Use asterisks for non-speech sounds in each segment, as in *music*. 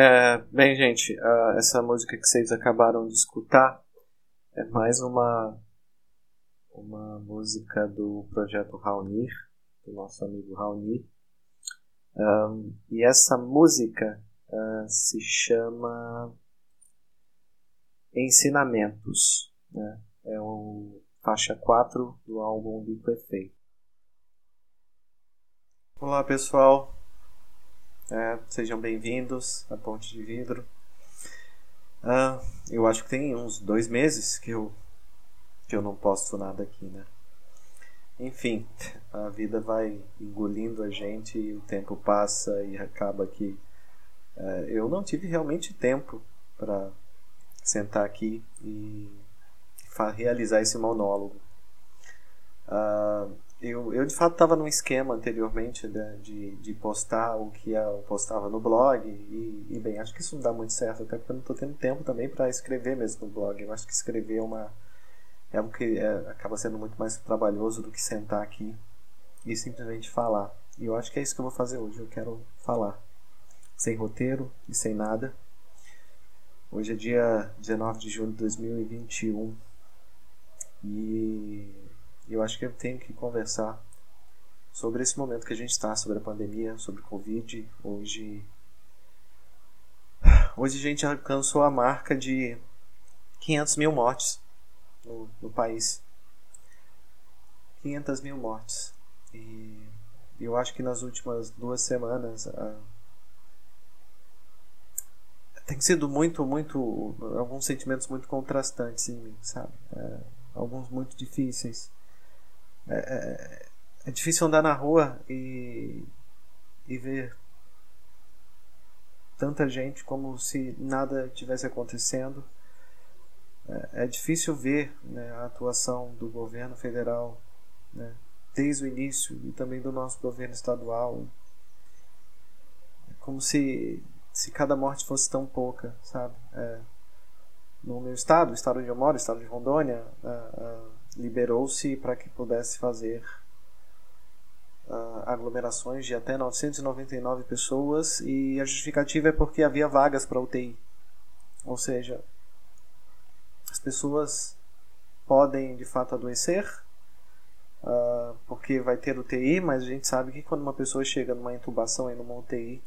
É, bem, gente, essa música que vocês acabaram de escutar é mais uma uma música do projeto Raunir, do nosso amigo Raunir. Um, e essa música uh, se chama Ensinamentos. Né? É o faixa 4 do álbum Bico Efeito. Olá pessoal, é, sejam bem-vindos à Ponte de Vidro. Ah, eu acho que tem uns dois meses que eu, que eu não posto nada aqui, né? Enfim, a vida vai engolindo a gente e o tempo passa e acaba que é, eu não tive realmente tempo para sentar aqui e realizar esse monólogo. Uh, eu, eu de fato estava num esquema anteriormente de, de, de, postar o que eu postava no blog e, e, bem, acho que isso não dá muito certo, até porque eu não estou tendo tempo também para escrever mesmo no blog. Eu acho que escrever é uma é algo que é, acaba sendo muito mais trabalhoso do que sentar aqui e simplesmente falar. E eu acho que é isso que eu vou fazer hoje. Eu quero falar sem roteiro e sem nada. Hoje é dia 19 de junho de 2021 e eu acho que eu tenho que conversar sobre esse momento que a gente está, sobre a pandemia, sobre o Covid. Hoje, hoje a gente alcançou a marca de 500 mil mortes no, no país. 500 mil mortes. E eu acho que nas últimas duas semanas tem sido muito, muito. alguns sentimentos muito contrastantes em mim, sabe? É, alguns muito difíceis. É, é, é, difícil andar na rua e, e ver tanta gente como se nada tivesse acontecendo. É, é difícil ver né, a atuação do governo federal né, desde o início e também do nosso governo estadual. É como se, se cada morte fosse tão pouca, sabe? É, no meu estado, o estado onde eu moro, o estado de Rondônia, liberou-se para que pudesse fazer uh, aglomerações de até 999 pessoas e a justificativa é porque havia vagas para UTI. Ou seja, as pessoas podem de fato adoecer uh, porque vai ter UTI, mas a gente sabe que quando uma pessoa chega numa intubação e numa UTI,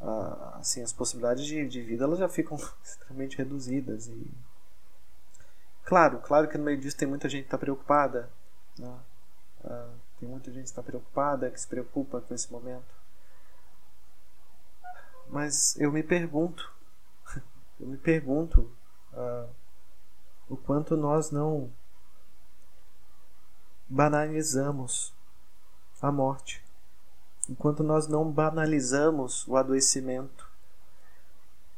uh, ah, assim, as possibilidades de, de vida elas já ficam *laughs* extremamente reduzidas e Claro, claro que no meio disso tem muita gente que está preocupada. Né? Uh, tem muita gente que está preocupada, que se preocupa com esse momento. Mas eu me pergunto, *laughs* eu me pergunto uh, o quanto nós não banalizamos a morte, o quanto nós não banalizamos o adoecimento,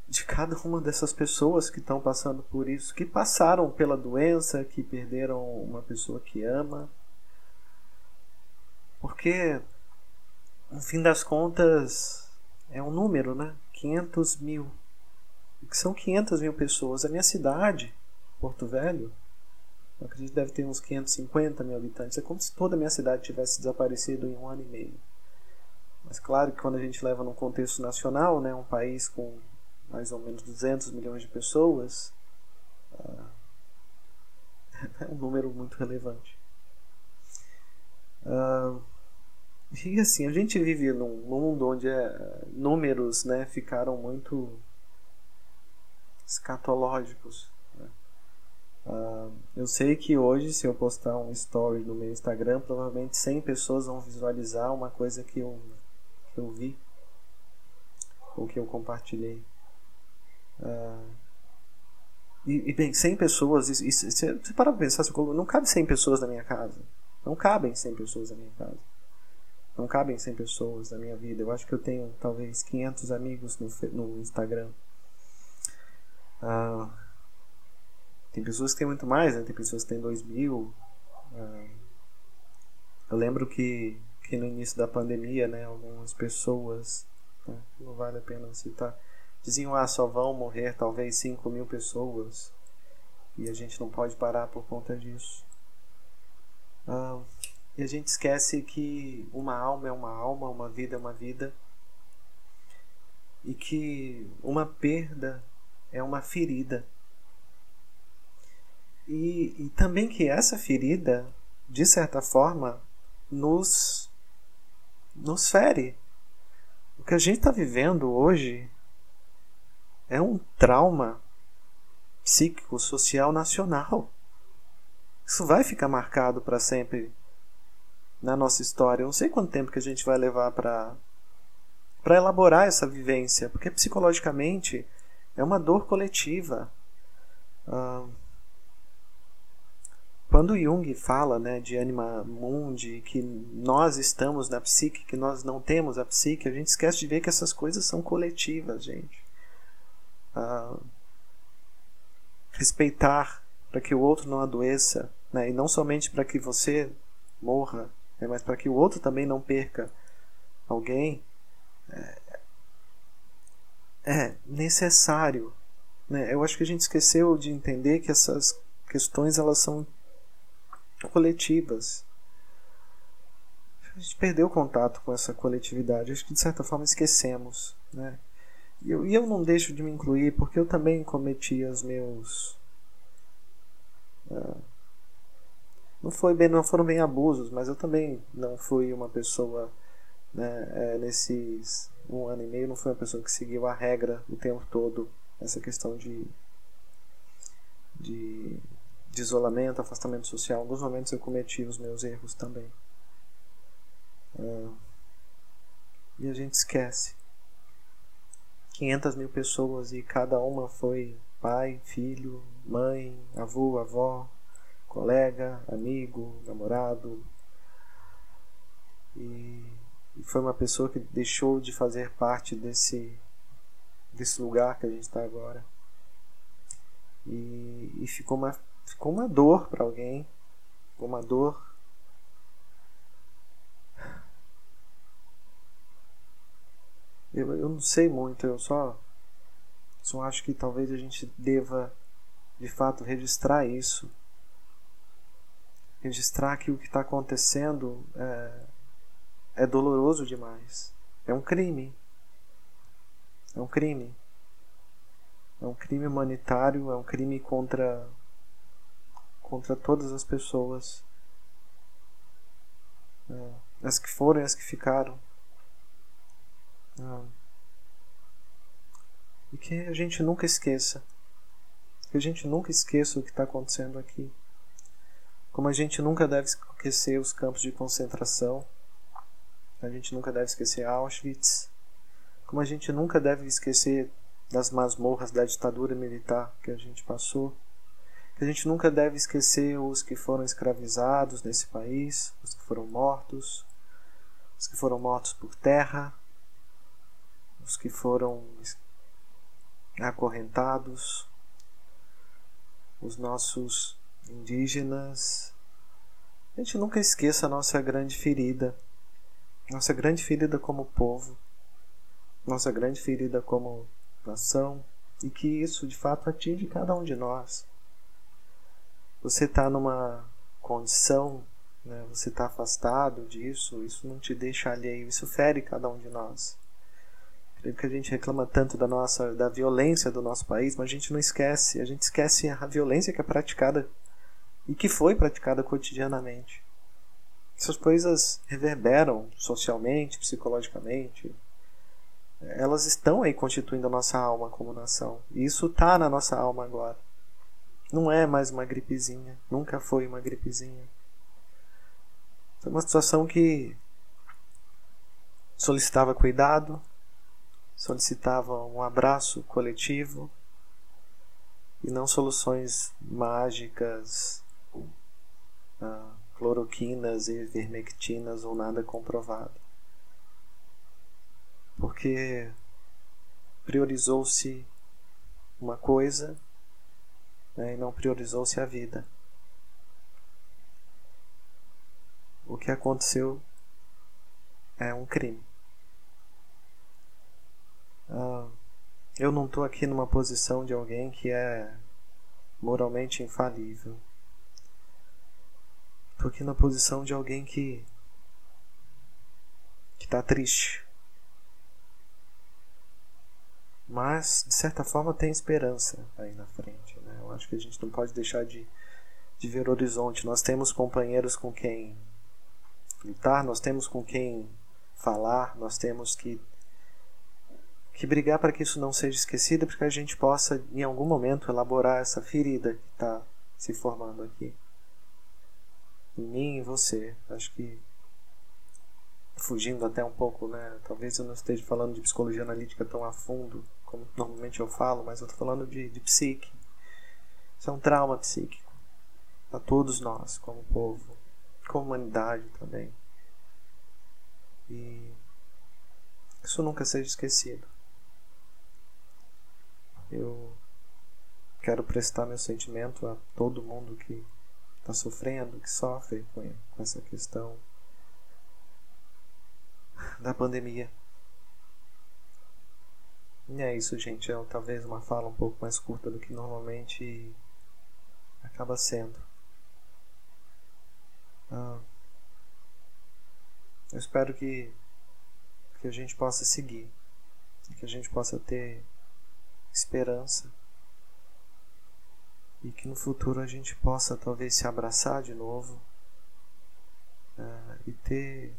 de cada uma dessas pessoas que estão passando por isso, que passaram pela doença, que perderam uma pessoa que ama. Porque, no fim das contas, é um número, né? 500 mil. Que são 500 mil pessoas? A minha cidade, Porto Velho, eu acredito que deve ter uns 550 mil habitantes. É como se toda a minha cidade tivesse desaparecido em um ano e meio. Mas claro que quando a gente leva num contexto nacional, né, um país com mais ou menos 200 milhões de pessoas, uh, *laughs* é um número muito relevante. Uh, e assim, a gente vive num mundo onde é, números né, ficaram muito escatológicos. Uh, eu sei que hoje, se eu postar um story no meu Instagram, provavelmente 100 pessoas vão visualizar uma coisa que eu, que eu vi ou que eu compartilhei. Uh, e, e, bem, 100 pessoas, isso, você para pra pensar, não cabe 100 pessoas na minha casa. Não cabem 100 pessoas na minha casa. Não cabem 100 pessoas na minha vida. Eu acho que eu tenho talvez 500 amigos no, no Instagram. Ah, tem pessoas que têm muito mais, né? Tem pessoas que têm 2 mil. Ah, eu lembro que, que no início da pandemia, né? Algumas pessoas, né, não vale a pena citar, diziam, ah, só vão morrer talvez 5 mil pessoas. E a gente não pode parar por conta disso. Ah, e a gente esquece que uma alma é uma alma, uma vida é uma vida. E que uma perda é uma ferida. E, e também que essa ferida, de certa forma, nos, nos fere. O que a gente está vivendo hoje é um trauma psíquico, social, nacional. Isso vai ficar marcado para sempre na nossa história. Eu não sei quanto tempo que a gente vai levar para para elaborar essa vivência, porque psicologicamente é uma dor coletiva. Quando Jung fala né, de anima mundi, que nós estamos na psique, que nós não temos a psique, a gente esquece de ver que essas coisas são coletivas, gente. Ah, respeitar para que o outro não adoeça, né, e não somente para que você morra, né, mas para que o outro também não perca alguém, é, é necessário. Né? Eu acho que a gente esqueceu de entender que essas questões elas são coletivas. A gente perdeu contato com essa coletividade. Acho que de certa forma esquecemos. Né? E eu, eu não deixo de me incluir porque eu também cometi os meus. Uh, não, foi bem, não foram bem abusos, mas eu também não fui uma pessoa né, é, nesses um ano e meio, não fui uma pessoa que seguiu a regra o tempo todo, essa questão de, de, de isolamento, afastamento social. Em alguns momentos eu cometi os meus erros também. É, e a gente esquece. 500 mil pessoas e cada uma foi pai, filho, mãe, avô, avó, colega, amigo, namorado. E, e foi uma pessoa que deixou de fazer parte desse, desse lugar que a gente está agora. E, e ficou, uma, ficou uma dor para alguém, uma dor. Eu, eu não sei muito, eu só, só acho que talvez a gente deva de fato registrar isso registrar que o que está acontecendo é, é doloroso demais. É um crime. É um crime. É um crime humanitário, é um crime contra contra todas as pessoas. É, as que foram e as que ficaram. É. E que a gente nunca esqueça. Que a gente nunca esqueça o que está acontecendo aqui. Como a gente nunca deve esquecer os campos de concentração, a gente nunca deve esquecer Auschwitz, como a gente nunca deve esquecer das masmorras da ditadura militar que a gente passou, que a gente nunca deve esquecer os que foram escravizados nesse país, os que foram mortos, os que foram mortos por terra, os que foram acorrentados, os nossos indígenas. A gente nunca esqueça a nossa grande ferida, nossa grande ferida como povo, nossa grande ferida como nação, e que isso de fato atinge cada um de nós. Você está numa condição, né, você está afastado disso, isso não te deixa alheio, isso fere cada um de nós que a gente reclama tanto da nossa da violência do nosso país, mas a gente não esquece, a gente esquece a violência que é praticada e que foi praticada cotidianamente. Essas coisas reverberam socialmente, psicologicamente. Elas estão aí constituindo a nossa alma como nação. E isso está na nossa alma agora. Não é mais uma gripezinha. Nunca foi uma gripezinha. É uma situação que solicitava cuidado, solicitava um abraço coletivo e não soluções mágicas ah, cloroquinas e vermectinas ou nada comprovado. Porque priorizou-se uma coisa né, e não priorizou-se a vida. O que aconteceu é um crime. Ah, eu não estou aqui numa posição de alguém que é moralmente infalível. Estou aqui na posição de alguém que que está triste. Mas, de certa forma, tem esperança aí na frente. Né? Eu acho que a gente não pode deixar de, de ver o horizonte. Nós temos companheiros com quem lutar, nós temos com quem falar, nós temos que que brigar para que isso não seja esquecido, para que a gente possa, em algum momento, elaborar essa ferida que está se formando aqui. Em mim e você. Acho que, fugindo até um pouco, né? Talvez eu não esteja falando de psicologia analítica tão a fundo como normalmente eu falo, mas eu estou falando de, de psique. Isso é um trauma psíquico. A todos nós, como povo, como humanidade também. E isso nunca seja esquecido. Eu quero prestar meu sentimento a todo mundo que está sofrendo, que sofre com, essa questão da pandemia. E é isso, gente. É talvez uma fala um pouco mais curta do que normalmente acaba sendo. Ah, eu espero que, que a gente possa seguir, que a gente possa ter esperança e que no futuro a gente possa talvez se abraçar de novo uh, e ter,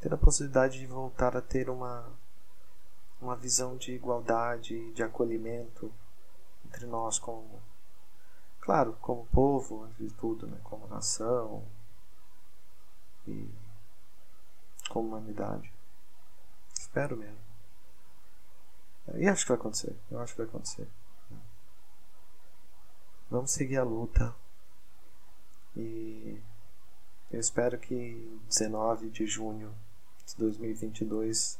ter a possibilidade de voltar a ter uma, uma visão de igualdade, de acolhimento entre nós como claro, como povo, antes de tudo, né, como nação e como humanidade. Espero mesmo. E acho que vai acontecer. Eu acho que vai acontecer. Vamos seguir a luta. E eu espero que 19 de junho de 2022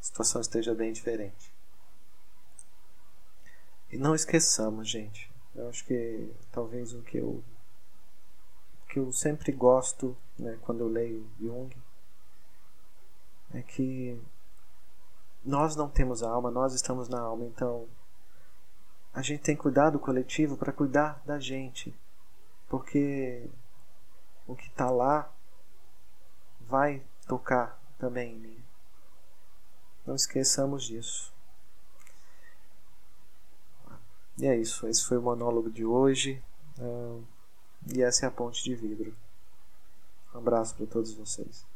a situação esteja bem diferente. E não esqueçamos, gente. Eu acho que talvez o que eu que eu sempre gosto, né, quando eu leio Jung, é que nós não temos alma, nós estamos na alma, então a gente tem que cuidar do coletivo para cuidar da gente, porque o que está lá vai tocar também em mim. Não esqueçamos disso. E é isso, esse foi o monólogo de hoje. E essa é a ponte de vidro. Um abraço para todos vocês.